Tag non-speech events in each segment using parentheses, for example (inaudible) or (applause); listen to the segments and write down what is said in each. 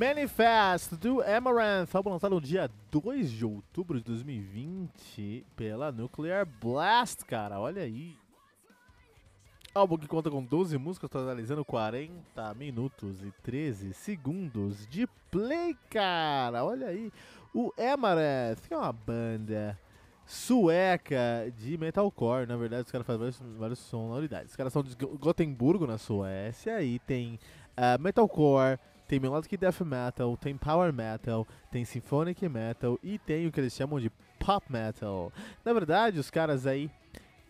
Manifest do Amaranth, álbum lançado no dia 2 de outubro de 2020 pela Nuclear Blast, cara, olha aí. Álbum que conta com 12 músicas, totalizando 40 minutos e 13 segundos de play, cara, olha aí. O Amaranth, que é uma banda sueca de metalcore, na verdade os caras fazem várias, várias sonoridades. Os caras são de Gotemburgo, na Suécia, e tem uh, metalcore, tem melodic death metal, tem power metal, tem symphonic metal e tem o que eles chamam de pop metal. Na verdade, os caras aí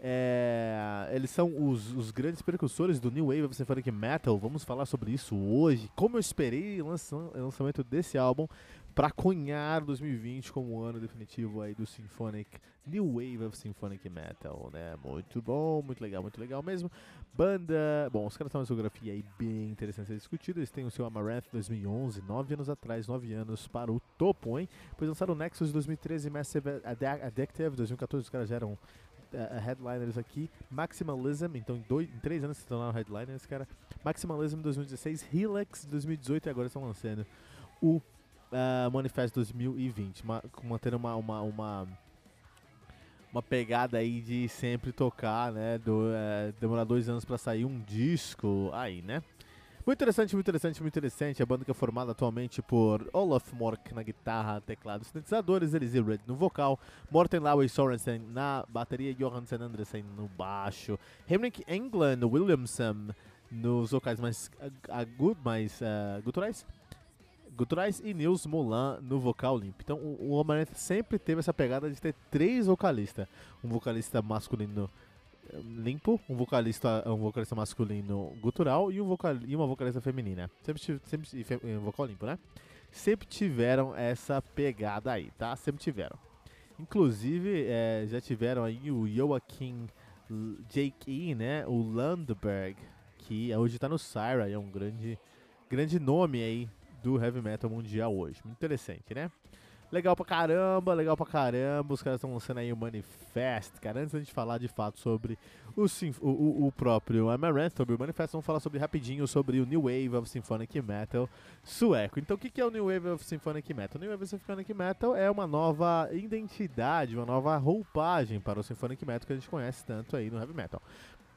é, eles são os, os, grandes precursores do New Wave of Symphonic Metal. Vamos falar sobre isso hoje. Como eu esperei o lançamento desse álbum para cunhar 2020 como ano definitivo aí do Symphonic New Wave of Symphonic Metal, né? Muito bom, muito legal, muito legal mesmo. Banda, bom, os caras têm uma discografia aí bem interessante a ser discutida. Eles têm o seu Amaranth 2011, nove anos atrás, nove anos para o topo, hein? Depois lançaram o Nexus 2013, Massive Addictive 2014, os caras já eram uh, headliners aqui. Maximalism, então em, dois, em três anos se tornaram headliners, cara. Maximalism 2016, Helix 2018 e agora estão lançando o uh, Manifest 2020, uma, mantendo uma, uma, uma, uma pegada aí de sempre tocar, né? Do, uh, demorar dois anos para sair um disco aí, né? Muito interessante, muito interessante, muito interessante. A banda que é formada atualmente por Olaf Mork na guitarra, teclado, sintetizadores, Elise Red no vocal, Morten Laue Sorensen na bateria, Johansen Andresen no baixo, Henrik England Williamson nos vocais mais agudos, mais uh, guturais, guturais e Nils Molan no vocal limpo. Então o, o sempre teve essa pegada de ter três vocalistas, um vocalista masculino limpo, um vocalista, um vocalista masculino gutural e, um vocal, e uma vocalista feminina. Sempre, sempre um vocal limpo, né? Sempre tiveram essa pegada aí, tá? Sempre tiveram. Inclusive, é, já tiveram aí o Joaquim Jake E, né? O Landberg, que hoje tá no Syra, é um grande, grande nome aí do heavy metal mundial hoje. Muito interessante, né? Legal pra caramba, legal pra caramba. Os caras estão lançando aí o Manifest, cara. Antes da gente falar de fato sobre o, o, o próprio Amaranth, sobre o Manifest, vamos falar sobre rapidinho sobre o New Wave of Symphonic Metal sueco. Então, o que é o New Wave of Symphonic Metal? O New Wave of Symphonic Metal é uma nova identidade, uma nova roupagem para o Symphonic Metal que a gente conhece tanto aí no Heavy Metal.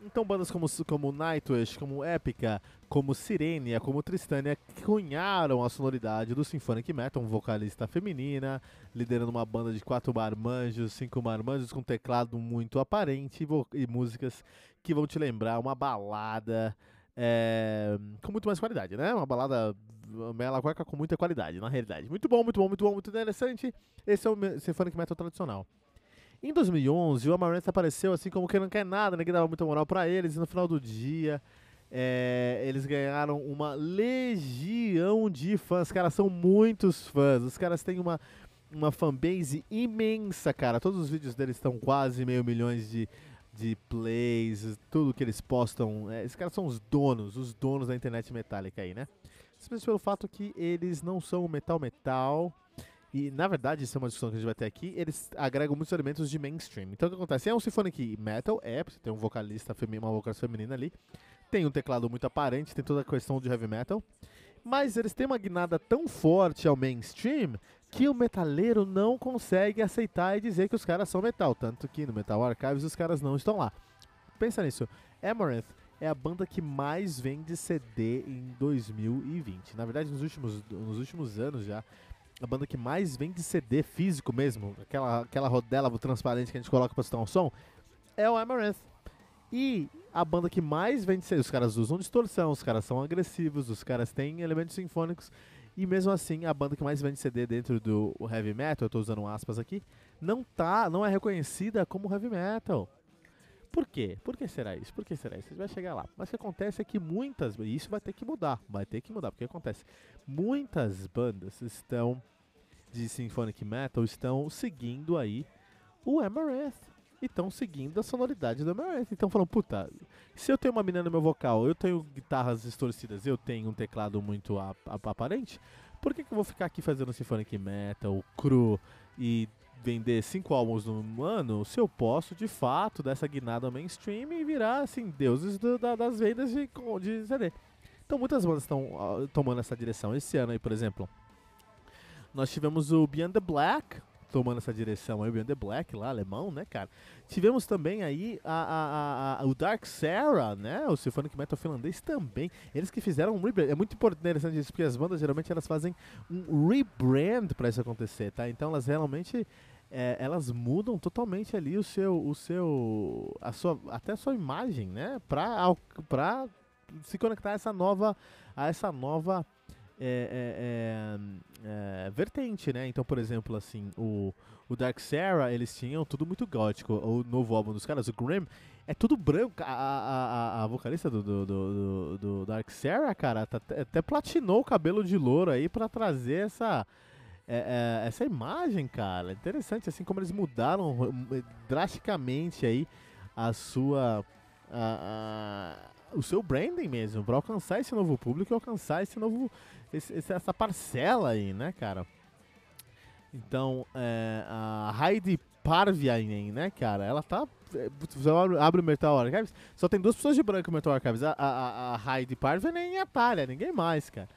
Então bandas como, como Nightwish, como Epica, como Sirenia, como Tristânia cunharam a sonoridade do Symphonic Metal, um vocalista feminina, liderando uma banda de quatro marmanjos, cinco marmanjos com teclado muito aparente e, e músicas que vão te lembrar uma balada é, com muito mais qualidade, né? Uma balada Mela Cueca com muita qualidade, na realidade. Muito bom, muito bom, muito bom, muito interessante. Esse é o Symphonic Metal tradicional. Em 2011, o Amaranth apareceu assim como que não quer nada, ninguém dava muita moral para eles. E no final do dia, é, eles ganharam uma legião de fãs. Cara, são muitos fãs. Os caras têm uma, uma fanbase imensa, cara. Todos os vídeos deles estão quase meio milhões de, de plays. Tudo que eles postam. É, esses caras são os donos, os donos da internet metálica aí, né? Simplesmente pelo fato que eles não são metal metal e, na verdade, isso é uma discussão que a gente vai ter aqui, eles agregam muitos elementos de mainstream. Então, o que acontece? É um symphonic metal, é, você tem um vocalista feminino, uma vocalista feminina ali, tem um teclado muito aparente, tem toda a questão de heavy metal, mas eles têm uma guinada tão forte ao mainstream que o metaleiro não consegue aceitar e dizer que os caras são metal, tanto que no Metal Archives os caras não estão lá. Pensa nisso, Amaranth é a banda que mais vende CD em 2020. Na verdade, nos últimos, nos últimos anos já, a banda que mais vende CD físico mesmo, aquela, aquela rodela transparente que a gente coloca pra escutar um som, é o Amaranth. E a banda que mais vende CD, os caras usam distorção, os caras são agressivos, os caras têm elementos sinfônicos, e mesmo assim a banda que mais vende CD dentro do heavy metal, eu tô usando aspas aqui, não tá, não é reconhecida como heavy metal. Por quê? Por que será isso? Por que será isso? A gente vai chegar lá. Mas o que acontece é que muitas, e isso vai ter que mudar, vai ter que mudar, porque acontece, muitas bandas estão de Symphonic Metal estão seguindo aí o Amaranth. E estão seguindo a sonoridade do Amaranth. Então falando, puta, se eu tenho uma mina no meu vocal, eu tenho guitarras distorcidas, eu tenho um teclado muito ap aparente, por que, que eu vou ficar aqui fazendo Symphonic Metal, cru e vender cinco álbuns no ano, se eu posso, de fato, dessa guinada mainstream e virar, assim, deuses do, da, das vendas de, de CD. Então muitas bandas estão uh, tomando essa direção. Esse ano aí, por exemplo, nós tivemos o Beyond the Black tomando essa direção aí, o Beyond the Black lá, alemão, né, cara? Tivemos também aí a, a, a, o Dark Sarah, né, o Symphonic Metal finlandês também. Eles que fizeram um rebrand. É muito interessante isso, porque as bandas geralmente elas fazem um rebrand para isso acontecer, tá? Então elas realmente é, elas mudam totalmente ali o seu, o seu, a sua, até a sua imagem, né, para para se conectar a essa nova, a essa nova é, é, é, é, vertente, né? Então, por exemplo, assim, o, o Dark Sarah, eles tinham tudo muito gótico. O novo álbum dos caras, o Grim, é tudo branco. A, a, a, a vocalista do, do, do, do, Dark Sarah, cara, tá, até platinou o cabelo de louro aí para trazer essa. É, é, essa imagem, cara, interessante, assim como eles mudaram drasticamente aí a sua a, a, o seu branding mesmo para alcançar esse novo público e alcançar esse novo esse, essa parcela aí, né, cara? Então, é, a Heidi Parviainen, né, cara? Ela tá. É, você abre o Metal Archives, só tem duas pessoas de branco no Metal Archives: a, a, a Heidi Parviainen e a Talia, ninguém mais, cara.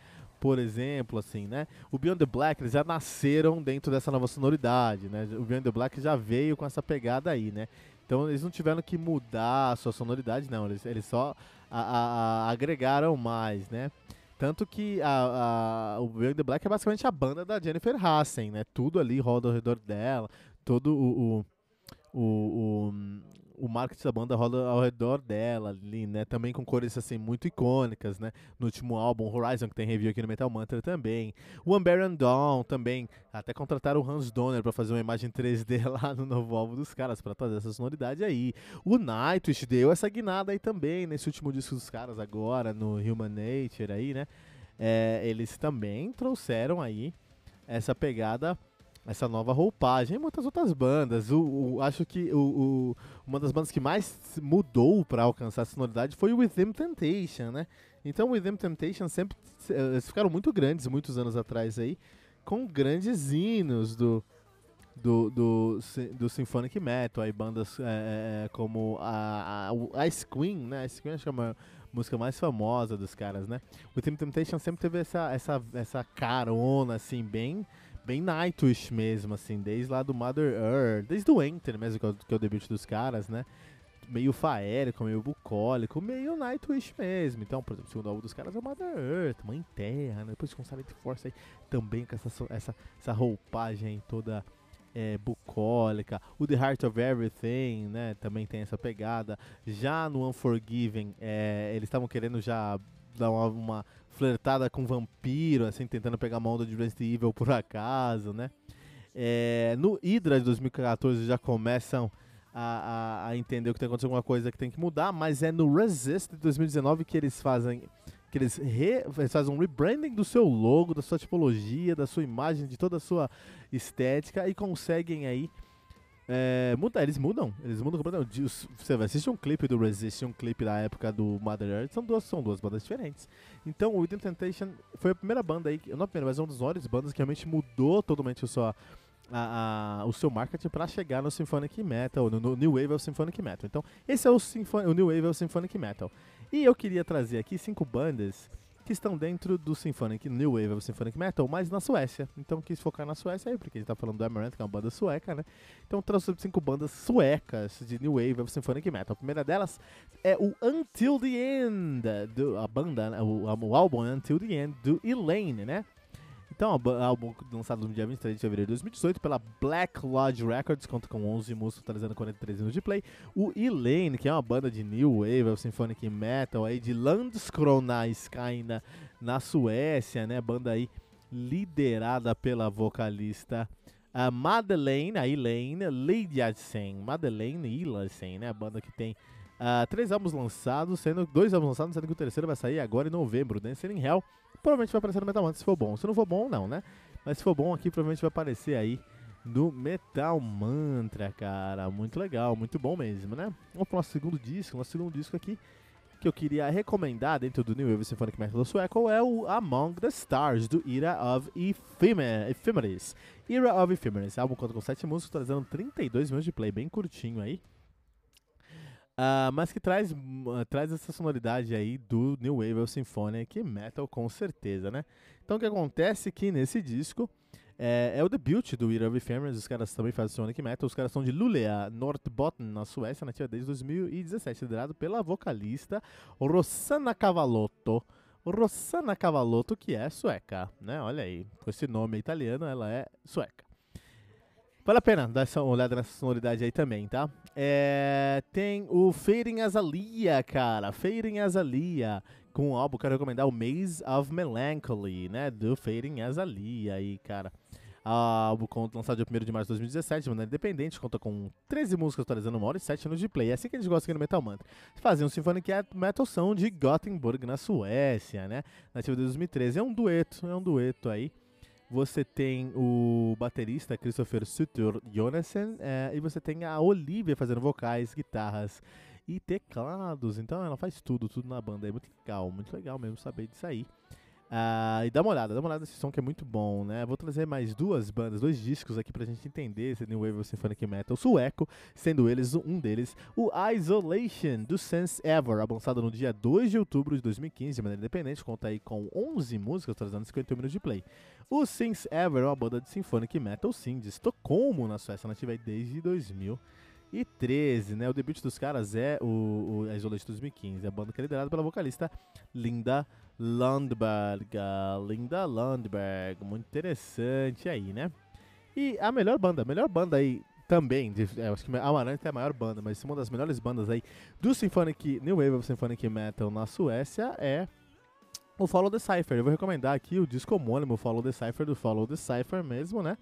Por exemplo, assim, né? O Beyond the Black, eles já nasceram dentro dessa nova sonoridade, né? O Beyond the Black já veio com essa pegada aí, né? Então eles não tiveram que mudar a sua sonoridade, não. Eles, eles só a, a, agregaram mais, né? Tanto que a, a, o Beyond the Black é basicamente a banda da Jennifer Hassen, né? Tudo ali roda ao redor dela, todo o, o, o, o marketing da banda roda ao redor dela ali, né? Também com cores assim muito icônicas, né? No último álbum, Horizon, que tem review aqui no Metal Mantra também. O Unbeaten Dawn também. Até contrataram o Hans Donner para fazer uma imagem 3D (laughs) lá no novo álbum dos caras, para trazer essa sonoridade aí. O Nightwish deu essa guinada aí também, nesse último disco dos caras agora, no Human Nature aí, né? É, eles também trouxeram aí essa pegada essa nova roupagem e muitas outras bandas. O, o acho que o, o, uma das bandas que mais mudou para alcançar a sonoridade foi o Within Temptation, né? Então o Within Temptation sempre eles ficaram muito grandes muitos anos atrás aí, com grandes hinos do do, do, do Symphonic Metal, aí bandas é, como a, a Ice Queen, né? Ice Queen acho que é uma música mais famosa dos caras, né? O Within Temptation sempre teve essa, essa, essa carona, assim, bem bem Nightwish mesmo, assim, desde lá do Mother Earth, desde o Enter mesmo, que é o, que é o debut dos caras, né? Meio faérico, meio bucólico, meio Nightwish mesmo. Então, por exemplo, o segundo álbum dos caras é o Mother Earth, Mãe Terra, né? Depois com Silent Force aí, também com essa, essa, essa roupagem toda é, bucólica. O The Heart of Everything, né? Também tem essa pegada. Já no Unforgiven, é, eles estavam querendo já dar uma, uma flertada com vampiro, assim, tentando pegar uma onda de Resident Evil por acaso, né? É, no Hydra de 2014 já começam a, a, a, entender que tem acontecido alguma coisa que tem que mudar, mas é no Resist de 2019 que eles fazem que eles, re, eles fazem um rebranding do seu logo, da sua tipologia, da sua imagem, de toda a sua estética e conseguem aí é, muda, eles mudam, eles mudam completamente. Você vai assistir um clipe do Resist um clipe da época do Mother Earth, são duas, são duas bandas diferentes. Então o Within Temptation foi a primeira banda aí, não a primeira, mas uma das maiores bandas que realmente mudou totalmente o a, a, o seu marketing para chegar no Symphonic Metal, no, no New Wave of Symphonic Metal. Então esse é o, o New Wave of Symphonic Metal. E eu queria trazer aqui cinco bandas que estão dentro do Symphonic New Wave of Symphonic Metal, mas na Suécia. Então quis focar na Suécia aí, porque a gente tá falando do Amaranth, que é uma banda sueca, né? Então trouxe cinco bandas suecas de New Wave of Symphonic Metal. A primeira delas é o Until the End, do, a banda, né? o, o álbum Until the End do Elaine, né? Então, álbum lançado no dia 23 de fevereiro de 2018 pela Black Lodge Records, conta com 11 músicas, totalizando 43 minutos de play. O Elaine, que é uma banda de New Wave, Symphonic Metal, aí de Landskrona Skyna, na Suécia, né? Banda aí liderada pela vocalista a Madeleine, a Elaine Lidjasen. Madeleine Ilasen, né? A banda que tem uh, três álbuns lançados, sendo dois álbuns lançados, sendo que o terceiro vai sair agora em novembro, Dancing in Hell provavelmente vai aparecer no Metal Mantra se for bom. Se não for bom, não, né? Mas se for bom aqui, provavelmente vai aparecer aí no Metal Mantra, cara. Muito legal, muito bom mesmo, né? Vamos pro nosso segundo disco. Nosso segundo disco aqui que eu queria recomendar dentro do New Wave Symphonic Metal sueco é o Among the Stars, do Era of Ephemeris. Era of Ephemeris, álbum conta com 7 músicas, trazendo 32 minutos de play, bem curtinho aí. Uh, mas que traz, uh, traz essa sonoridade aí do New Wave Symphonic Metal, com certeza, né? Então o que acontece é que nesse disco é, é o debut do of Ephemeris, os caras também fazem Sonic Metal, os caras são de Luleå, Norrbotten, na Suécia, nativa desde 2017, liderado pela vocalista Rosanna Cavalotto. Rosanna Cavalotto, que é sueca, né? Olha aí, com esse nome italiano, ela é sueca. Vale a pena dar uma olhada nessa sonoridade aí também, tá? É, tem o Fading Azalia, cara. Fading Azalia. Com o álbum, quero recomendar o Maze of Melancholy, né? Do Fading Azalia aí, cara. O álbum lançado dia 1 de março de 2017, de maneira independente, conta com 13 músicas atualizando uma hora e 7 anos de play. É assim que a gente gosta aqui no Metal Mantra. Fazia um Symphonic Metal São de Gothenburg, na Suécia, né? Nativa de 2013. É um dueto, é um dueto aí. Você tem o baterista Christopher Sutter Jonassen é, e você tem a Olivia fazendo vocais, guitarras e teclados. Então ela faz tudo, tudo na banda. É muito legal, muito legal mesmo saber disso aí. Ah, e dá uma olhada, dá uma olhada nesse som que é muito bom, né? Vou trazer mais duas bandas, dois discos aqui pra gente entender esse New Wave Symphonic Metal sueco, sendo eles um deles, o Isolation do Sense Ever, lançado no dia 2 de outubro de 2015 de maneira independente, conta aí com 11 músicas, trazendo 51 minutos de play. O Since Ever é uma banda de Symphonic Metal, sim, de Estocolmo, na Suécia, nativa desde 2000 e 13, né? O debut dos caras é o, o Isolation 2015, é a banda que é liderada pela vocalista Linda Landberg. Linda Landberg, muito interessante aí, né? E a melhor banda, a melhor banda aí também, de, é, acho que a Amarante é a maior banda, mas uma das melhores bandas aí do Symphonic, New Wave of Symphonic Metal na Suécia é o Follow the Cipher. Eu vou recomendar aqui o disco homônimo Follow the Cipher, do Follow the Cipher mesmo, né?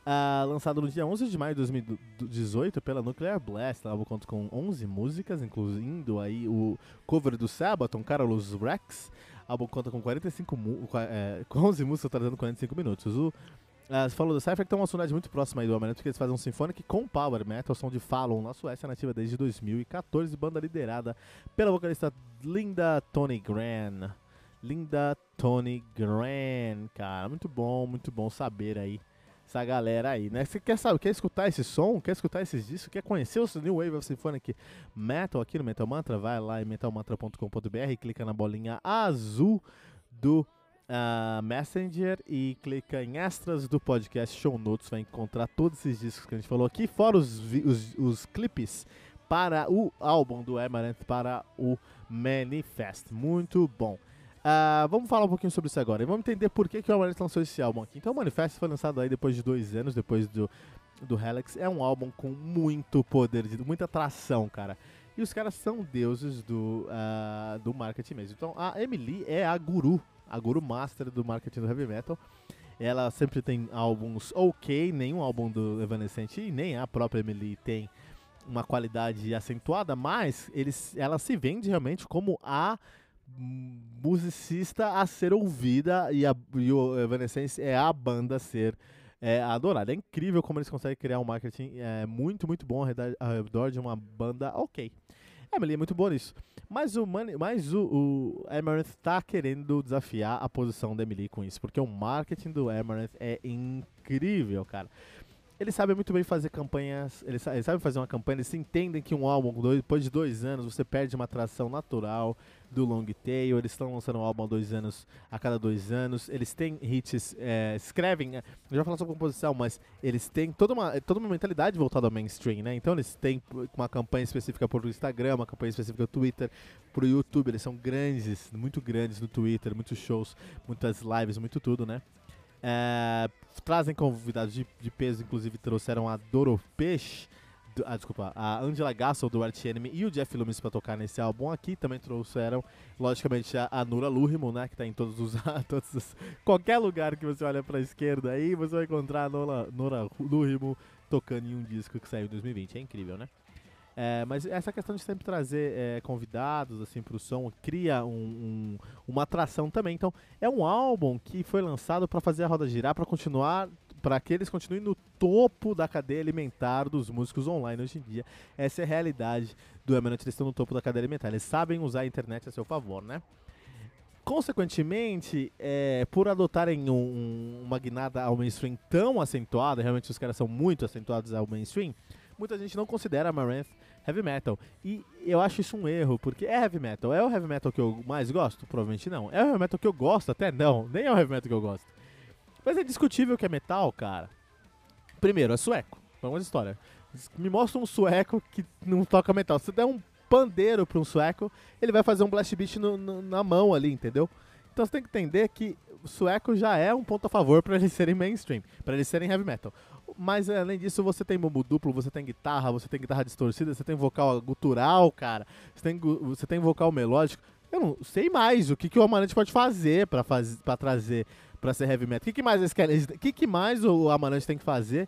Uh, lançado no dia 11 de maio de 2018 pela Nuclear Blast. Álbum conta com 11 músicas, incluindo aí o cover do Sabaton, Carlos Rex. O álbum conta com 45 é, com 11 músicas, trazendo 45 minutos. O Uh, você falou do Cypher, que tem uma sonoridade muito próxima aí do Amarante, porque eles fazem um Symphonic com Power Metal, som de Fallon, na Suécia, nativa desde 2014, banda liderada pela vocalista Linda Tony Gran. Linda Tony Gran, cara, muito bom, muito bom saber aí essa galera aí, né? Você quer saber, quer escutar esse som, quer escutar esses discos, quer conhecer o New Wave of Symphonic Metal aqui no Metal Mantra, vai lá em metalmantra.com.br, clica na bolinha azul do uh, Messenger e clica em extras do podcast Show Notes, vai encontrar todos esses discos que a gente falou aqui, fora os, os, os clipes para o álbum do Amaranth, para o Manifest. Muito bom. Uh, vamos falar um pouquinho sobre isso agora. E vamos entender por que, que o Amarante lançou esse álbum aqui. Então, o Manifesto foi lançado aí depois de dois anos, depois do, do Helix. É um álbum com muito poder, muita atração, cara. E os caras são deuses do, uh, do marketing mesmo. Então, a Emily é a guru, a guru master do marketing do heavy metal. Ela sempre tem álbuns ok, nenhum álbum do Evanescente e nem a própria Emily tem uma qualidade acentuada, mas eles, ela se vende realmente como a musicista a ser ouvida e, a, e o Evanescence é a banda a ser é, adorada. É incrível como eles conseguem criar um marketing é, muito, muito bom ao redor, ao redor de uma banda ok. Emily é muito boa nisso. Mas o, Money, mas o, o Amaranth está querendo desafiar a posição da Emily com isso, porque o marketing do Amaranth é incrível, cara eles sabem muito bem fazer campanhas, eles, sabem fazer uma campanha, eles entendem que um álbum, depois de dois anos, você perde uma atração natural do long tail, eles estão lançando um álbum há dois anos, a cada dois anos, eles têm hits, é, escrevem, eu já vou falar sobre composição, mas eles têm toda uma, toda uma mentalidade voltada ao mainstream, né? Então eles têm uma campanha específica para o Instagram, uma campanha específica para Twitter, para o YouTube, eles são grandes, muito grandes no Twitter, muitos shows, muitas lives, muito tudo, né? É, trazem convidados de, de, peso, inclusive trouxeram a Doro Peixe, do, ah, desculpa, a Angela Gassel do Art Enemy e o Jeff Loomis para tocar nesse álbum aqui. Também trouxeram, logicamente, a, a Nura né, que está em todos os, (laughs) todos os, qualquer lugar que você olha para a esquerda aí, você vai encontrar a Nura Lurimo tocando em um disco que saiu em 2020. É incrível, né? É, mas essa questão de sempre trazer é, convidados assim para o som cria um, um, uma atração também. Então é um álbum que foi lançado para fazer a roda girar, para continuar, para que eles continuem no topo da cadeia alimentar dos músicos online hoje em dia. Essa é a realidade do Eminent, eles estão no topo da cadeia alimentar. Eles sabem usar a internet a seu favor, né? Consequentemente, é, por adotarem um, uma guinada ao mainstream tão acentuada, realmente os caras são muito acentuados ao mainstream, muita gente não considera Amaranth heavy metal. E eu acho isso um erro, porque é heavy metal. É o heavy metal que eu mais gosto? Provavelmente não. É o heavy metal que eu gosto? Até não. Nem é o heavy metal que eu gosto. Mas é discutível que é metal, cara. Primeiro, é sueco. Vamos à história. Me mostra um sueco que não toca metal. Se der um pandeiro para um sueco, ele vai fazer um blast beat no, no, na mão ali, entendeu? Então você tem que entender que o sueco já é um ponto a favor para eles serem mainstream, para eles serem heavy metal. Mas além disso, você tem bumbo duplo, você tem guitarra, você tem guitarra distorcida, você tem vocal gutural, cara. Você tem, você tem vocal melódico. Eu não sei mais o que, que o Amarante pode fazer para faz, pra trazer para ser heavy metal. O que, que mais eles querem? O que, que mais o Amarante tem que fazer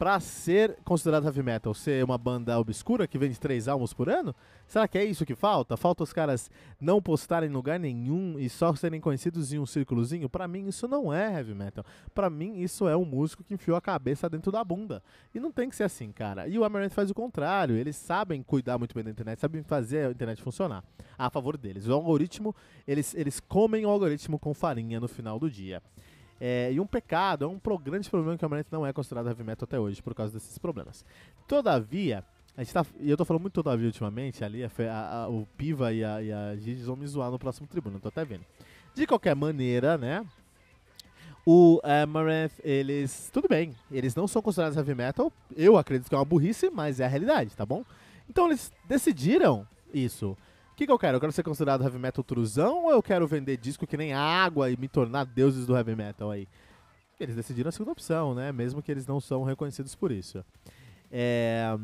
para ser considerado heavy metal? Ser uma banda obscura que vende três álbuns por ano? Será que é isso que falta? Falta os caras não postarem em lugar nenhum e só serem conhecidos em um círculozinho? Para mim isso não é heavy metal. Para mim isso é um músico que enfiou a cabeça dentro da bunda. E não tem que ser assim, cara. E o Amaranth faz o contrário. Eles sabem cuidar muito bem da internet, sabem fazer a internet funcionar a favor deles. O algoritmo, eles, eles comem o algoritmo com farinha no final do dia. É, e um pecado, é um grande problema que o Amaranth não é considerado heavy metal até hoje, por causa desses problemas. Todavia, a gente tá, e eu tô falando muito todavia ultimamente, ali a, a, o Piva e a, e a Gigi vão me zoar no próximo tribuno, tô até vendo. De qualquer maneira, né, o Amaranth, eles, tudo bem, eles não são considerados heavy metal, eu acredito que é uma burrice, mas é a realidade, tá bom? Então eles decidiram isso que, que eu quero? Eu quero ser considerado heavy metal truzão ou eu quero vender disco que nem água e me tornar deuses do heavy metal aí? Eles decidiram a segunda opção, né? Mesmo que eles não são reconhecidos por isso. É,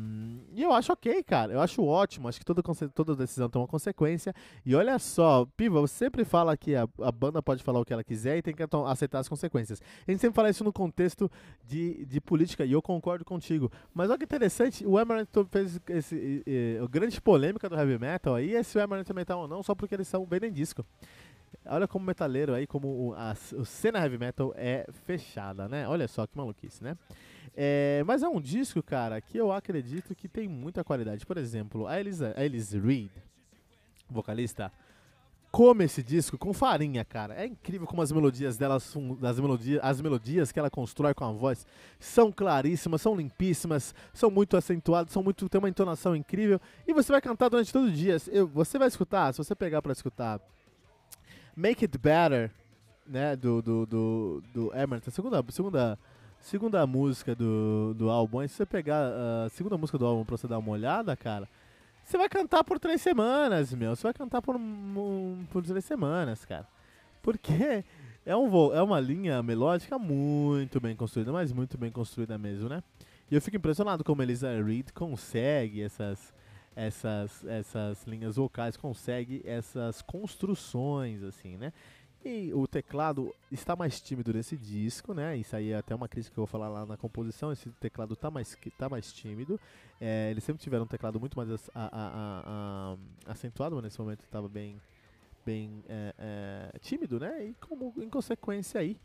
e eu acho ok, cara. Eu acho ótimo. Acho que toda, toda decisão tem uma consequência. E olha só, Piva, você sempre fala que a, a banda pode falar o que ela quiser e tem que aceitar as consequências. A gente sempre fala isso no contexto de, de política e eu concordo contigo. Mas olha que interessante, o Emerald fez esse, esse, a grande polêmica do heavy metal aí é se o Emerald é metal ou não, só porque eles são vendem disco. Olha como metaleiro aí, como a, cena heavy metal é fechada, né? Olha só que maluquice, né? É, mas é um disco, cara, que eu acredito que tem muita qualidade. Por exemplo, a Elisa, a Reed, vocalista, come esse disco com farinha, cara. É incrível como as melodias dela as melodias, as melodias que ela constrói com a voz são claríssimas, são limpíssimas, são muito acentuadas, são muito tem uma entonação incrível e você vai cantar durante todo o dia. Você vai escutar, se você pegar para escutar Make It Better, né, do do do, do Emerson, segunda segunda segunda música do, do álbum, se você pegar a segunda música do álbum pra você dar uma olhada, cara, você vai cantar por três semanas, meu. Você vai cantar por, um, por três semanas, cara. Porque é, um, é uma linha melódica muito bem construída, mas muito bem construída mesmo, né? E eu fico impressionado como Elisa Reed consegue essas, essas, essas linhas vocais, consegue essas construções, assim, né? E o teclado está mais tímido nesse disco, né? Isso aí é até uma crítica que eu vou falar lá na composição. Esse teclado está mais, tá mais tímido. É, eles sempre tiveram um teclado muito mais a, a, a, acentuado, mas nesse momento estava bem, bem é, é, tímido, né? E como em consequência aí,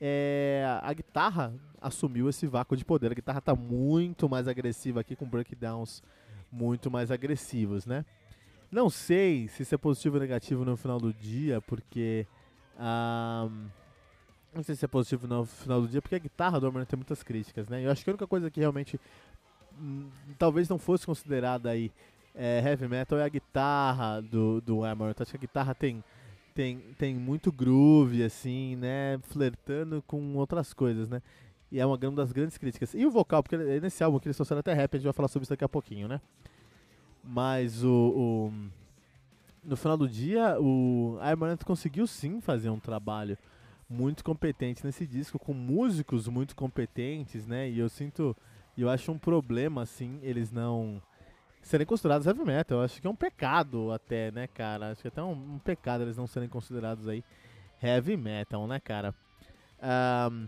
é, a guitarra assumiu esse vácuo de poder. A guitarra está muito mais agressiva aqui, com breakdowns muito mais agressivos, né? Não sei se isso é positivo ou negativo no final do dia, porque não sei se é positivo no final do dia, porque a guitarra do Armando tem muitas críticas, né? Eu acho que a única coisa que realmente hum, talvez não fosse considerada aí é, heavy metal é a guitarra do, do Amaranth. Acho que a guitarra tem, tem, tem muito groove, assim, né? Flertando com outras coisas, né? E é uma das grandes críticas. E o vocal, porque nesse álbum que eles trouxeram até rap, a gente vai falar sobre isso daqui a pouquinho, né? Mas o, o no final do dia, o Amaranth conseguiu sim fazer um trabalho muito competente nesse disco, com músicos muito competentes, né? E eu sinto, eu acho um problema, assim, eles não serem considerados heavy metal. Eu acho que é um pecado até, né, cara? Acho que é até um, um pecado eles não serem considerados aí heavy metal, né, cara? Um,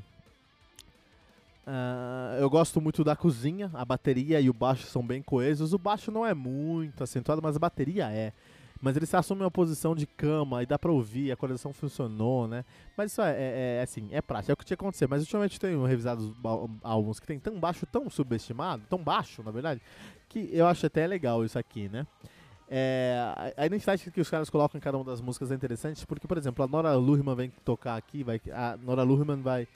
Uh, eu gosto muito da cozinha, a bateria e o baixo são bem coesos. O baixo não é muito acentuado, mas a bateria é. Mas eles assumem uma posição de cama e dá pra ouvir, a coleção funcionou, né? Mas isso é, é, é assim, é prático, é o que tinha que acontecer. Mas ultimamente tenho revisado álbuns que tem tão baixo, tão subestimado, tão baixo, na verdade, que eu acho até legal isso aqui, né? É, a identidade que os caras colocam em cada uma das músicas é interessante, porque, por exemplo, a Nora Luhrmann vem tocar aqui, vai, a Nora Luhrmann vai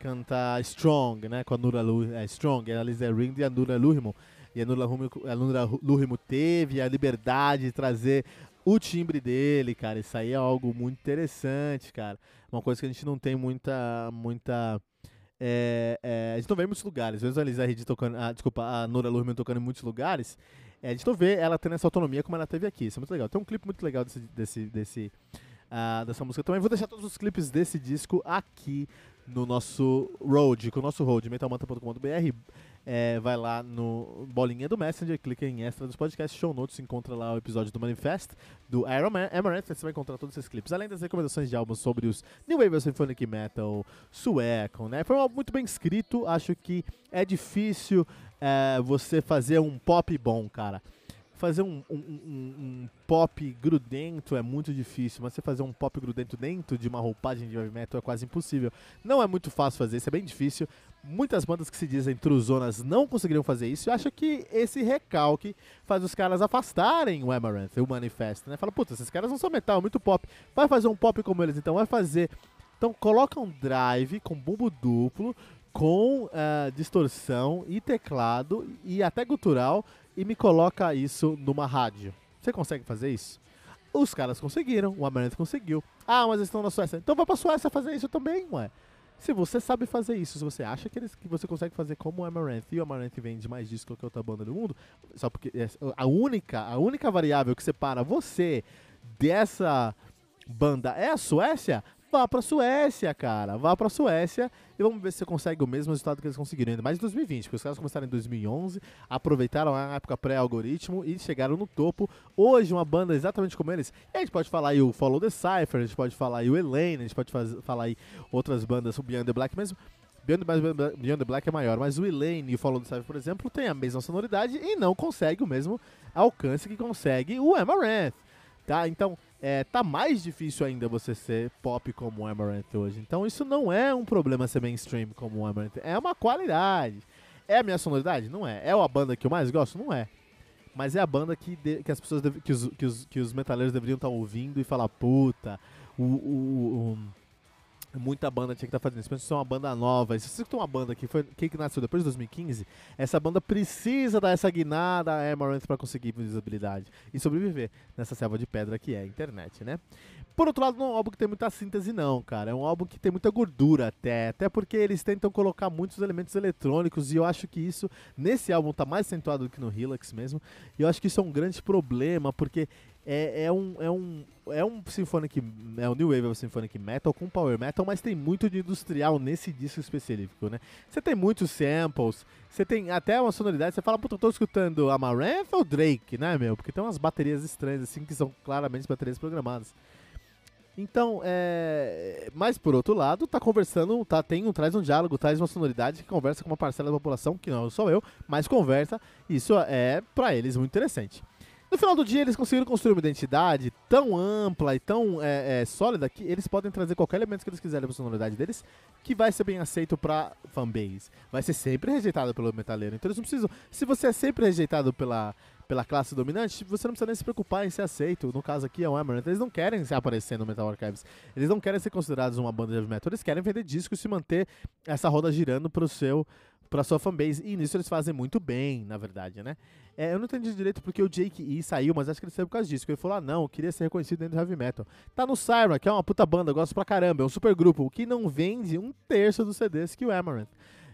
cantar Strong, né? Com a Nora Luhrmann, é, Strong, a Lisa Ring e a Nora Luhrmann. E a Nora Luhrmann teve a liberdade de trazer o timbre dele, cara, isso aí é algo muito interessante, cara. Uma coisa que a gente não tem muita. muita é, é, a gente não vê em muitos lugares. Às vezes a Lisa Reed tocando. Ah, desculpa, a Nora Lurman tocando em muitos lugares. É, a gente não vê ela tendo essa autonomia como ela teve aqui. Isso é muito legal. Tem um clipe muito legal desse, desse, desse uh, dessa música também. Vou deixar todos os clipes desse disco aqui no nosso road, com o nosso road, metalmanta.com.br. É, vai lá no bolinha do Messenger, clica em extra dos podcasts, show notes, encontra lá o episódio do Manifest, do Iron Man, Amaranth, você vai encontrar todos esses clipes, além das recomendações de álbuns sobre os New Wave Symphonic Metal, Suecon, né? Foi um álbum muito bem escrito, acho que é difícil é, você fazer um pop bom, cara fazer um, um, um, um, pop grudento é muito difícil, mas você fazer um pop grudento dentro de uma roupagem de heavy metal é quase impossível. Não é muito fácil fazer isso, é bem difícil. Muitas bandas que se dizem truzonas não conseguiriam fazer isso. Eu acho que esse recalque faz os caras afastarem o Amaranth, o Manifesto, né? Fala, puta, esses caras não são metal, é muito pop. Vai fazer um pop como eles, então vai fazer. Então coloca um drive com bumbo duplo, com uh, distorção e teclado e até gutural e me coloca isso numa rádio. Você consegue fazer isso? Os caras conseguiram, o Amaranth conseguiu. Ah, mas eles estão na Suécia. Então vai pra Suécia fazer isso também, ué. Se você sabe fazer isso, se você acha que, eles, que você consegue fazer como o Amaranth e o Amaranth vende mais disco que outra banda do mundo, só porque é, a única, a única variável que separa você dessa banda é a Suécia, vá pra Suécia, cara. Vá pra Suécia e vamos ver se você consegue o mesmo resultado que eles conseguiram, ainda mais em 2020, porque os caras começaram em 2011, aproveitaram a época pré-algoritmo e chegaram no topo. Hoje, uma banda exatamente como eles, e a gente pode falar aí o Follow the Cypher, a gente pode falar aí o Elaine, a gente pode falar aí outras bandas, o Beyond the Black mesmo. Beyond, Beyond the Black é maior, mas o Elaine e o Follow the Cypher, por exemplo, tem a mesma sonoridade e não consegue o mesmo alcance que consegue o Amaranth. Tá? Então, é, tá mais difícil ainda você ser pop como o Amaranth hoje. Então isso não é um problema ser mainstream como o Amaranth. É uma qualidade. É a minha sonoridade? Não é. É a banda que eu mais gosto? Não é. Mas é a banda que, de, que as pessoas, deve, que, os, que, os, que os metaleiros deveriam estar ouvindo e falar, puta, o, o, o muita banda tinha que estar tá fazendo isso. Pensa se é uma banda nova. se você tem uma banda que foi que nasceu depois de 2015, essa banda precisa dar essa guinada a Amaranth para conseguir visibilidade e sobreviver nessa selva de pedra que é a internet, né? Por outro lado, não é um álbum que tem muita síntese, não, cara. É um álbum que tem muita gordura até. Até porque eles tentam colocar muitos elementos eletrônicos. E eu acho que isso, nesse álbum, tá mais acentuado do que no Helix mesmo. E eu acho que isso é um grande problema, porque é, é, um, é, um, é um Symphonic. É um New Wave of Symphonic Metal com Power Metal, mas tem muito de industrial nesse disco específico, né? Você tem muitos samples, você tem até uma sonoridade, você fala, puta, eu tô escutando Amaranth ou Drake, né, meu? Porque tem umas baterias estranhas, assim, que são claramente baterias programadas. Então, é... mas por outro lado, tá conversando, tá, tem um, traz um diálogo, traz uma sonoridade que conversa com uma parcela da população, que não sou eu, mas conversa. Isso é, para eles, muito interessante. No final do dia, eles conseguiram construir uma identidade tão ampla e tão é, é, sólida que eles podem trazer qualquer elemento que eles quiserem para a sonoridade deles, que vai ser bem aceito para fanbase. Vai ser sempre rejeitado pelo metaleiro. Então eles não precisam. Se você é sempre rejeitado pela, pela classe dominante, você não precisa nem se preocupar em ser aceito. No caso aqui é o Amaranth. Eles não querem se aparecer no Metal Archives. Eles não querem ser considerados uma banda de heavy metal. Eles querem vender discos e se manter essa roda girando para o seu para sua fanbase. E nisso eles fazem muito bem, na verdade, né? É, eu não entendi direito porque o Jake E saiu, mas acho que ele saiu por causa disso. Ele falou: ah, não, eu queria ser reconhecido dentro do heavy metal. Tá no Siren, que é uma puta banda, eu gosto pra caramba, é um super grupo, que não vende um terço dos CDs que o Amaranth.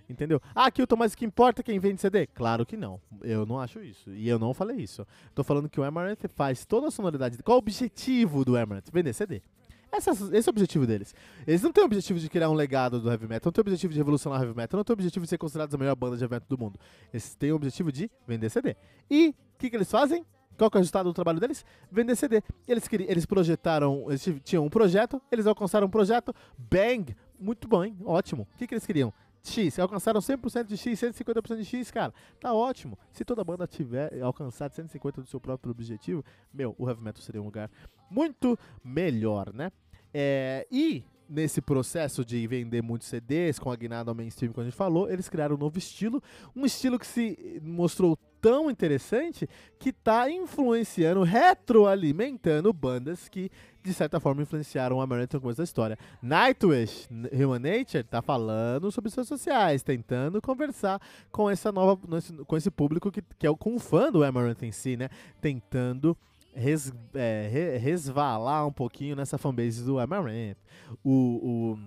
Entendeu? Ah, Kilton, mas o que importa quem vende CD? Claro que não. Eu não acho isso. E eu não falei isso. Tô falando que o Amaranth faz toda a sonoridade. Qual o objetivo do Amaranth? Vender CD. Essa, esse é o objetivo deles. Eles não têm o objetivo de criar um legado do heavy metal, não têm o objetivo de revolucionar o heavy metal, não têm o objetivo de ser considerados a melhor banda de heavy metal do mundo. Eles têm o objetivo de vender CD. E o que, que eles fazem? Qual é o resultado do trabalho deles? Vender CD. Eles, eles projetaram, eles tinham um projeto, eles alcançaram um projeto, bang, muito bom, hein? Ótimo. O que, que eles queriam? X, alcançaram 100% de X, 150% de X, cara, tá ótimo. Se toda banda tiver alcançado 150% do seu próprio objetivo, meu, o heavy metal seria um lugar muito melhor, né? É, e nesse processo de vender muitos CDs com a guinada ao mainstream, como a gente falou, eles criaram um novo estilo, um estilo que se mostrou tão interessante que está influenciando, retroalimentando bandas que de certa forma influenciaram o American no começo da história. Nightwish, Human Nature, tá falando sobre suas sociais, tentando conversar com essa nova, com esse público que, que é o com o fã do Amaranth em si, né? Tentando res, é, resvalar um pouquinho nessa fanbase do Amaranth. O, o,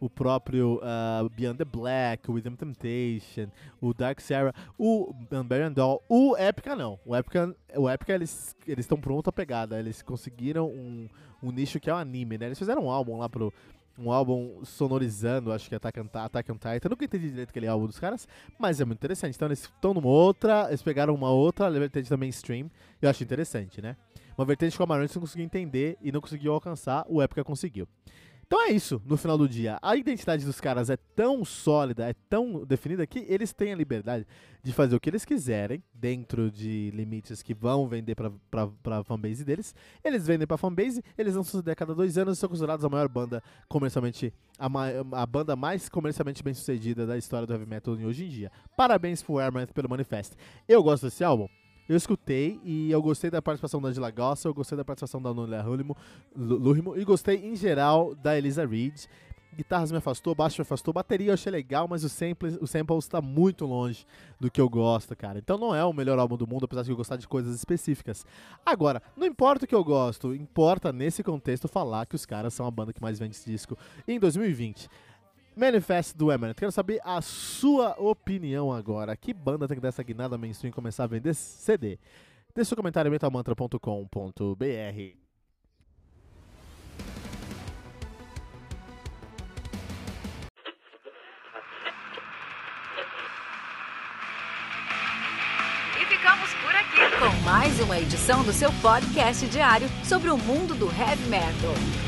o próprio uh, Beyond the Black, o Rhythm Temptation, o Dark Sarah, o Unburied Doll, o Epica não. O Epica, o Epica eles estão prontos a pegada. Eles conseguiram um, um nicho que é o anime, né? Eles fizeram um álbum lá pro. Um álbum sonorizando, acho que Attack on, Attack on Titan. Eu nunca entendi direito aquele álbum dos caras, mas é muito interessante. Então eles estão numa outra, eles pegaram uma outra vertente também stream, eu acho interessante, né? Uma vertente que o Amaranth não conseguiu entender e não conseguiu alcançar, o Epica conseguiu. Então é isso, no final do dia. A identidade dos caras é tão sólida, é tão definida que eles têm a liberdade de fazer o que eles quiserem, dentro de limites que vão vender pra, pra, pra fanbase deles. Eles vendem pra fanbase, eles vão suceder a cada dois anos e são considerados a maior banda comercialmente, a, a banda mais comercialmente bem sucedida da história do heavy metal hoje em dia. Parabéns pro Airman pelo manifesto. Eu gosto desse álbum. Eu escutei e eu gostei da participação da Angela Gossa, eu gostei da participação da Nulia Lurimo e gostei em geral da Elisa Reed. Guitarras me afastou, baixo me afastou, bateria eu achei legal, mas o sample, o sample está muito longe do que eu gosto, cara. Então não é o melhor álbum do mundo, apesar de eu gostar de coisas específicas. Agora, não importa o que eu gosto, importa nesse contexto falar que os caras são a banda que mais vende esse disco em 2020. Manifest do Emerald. Quero saber a sua opinião agora. Que banda tem que dar essa guinada mainstream e começar a vender CD? Deixe seu comentário em metalmantra.com.br. Ficamos por aqui com mais uma edição do seu podcast diário sobre o mundo do heavy metal.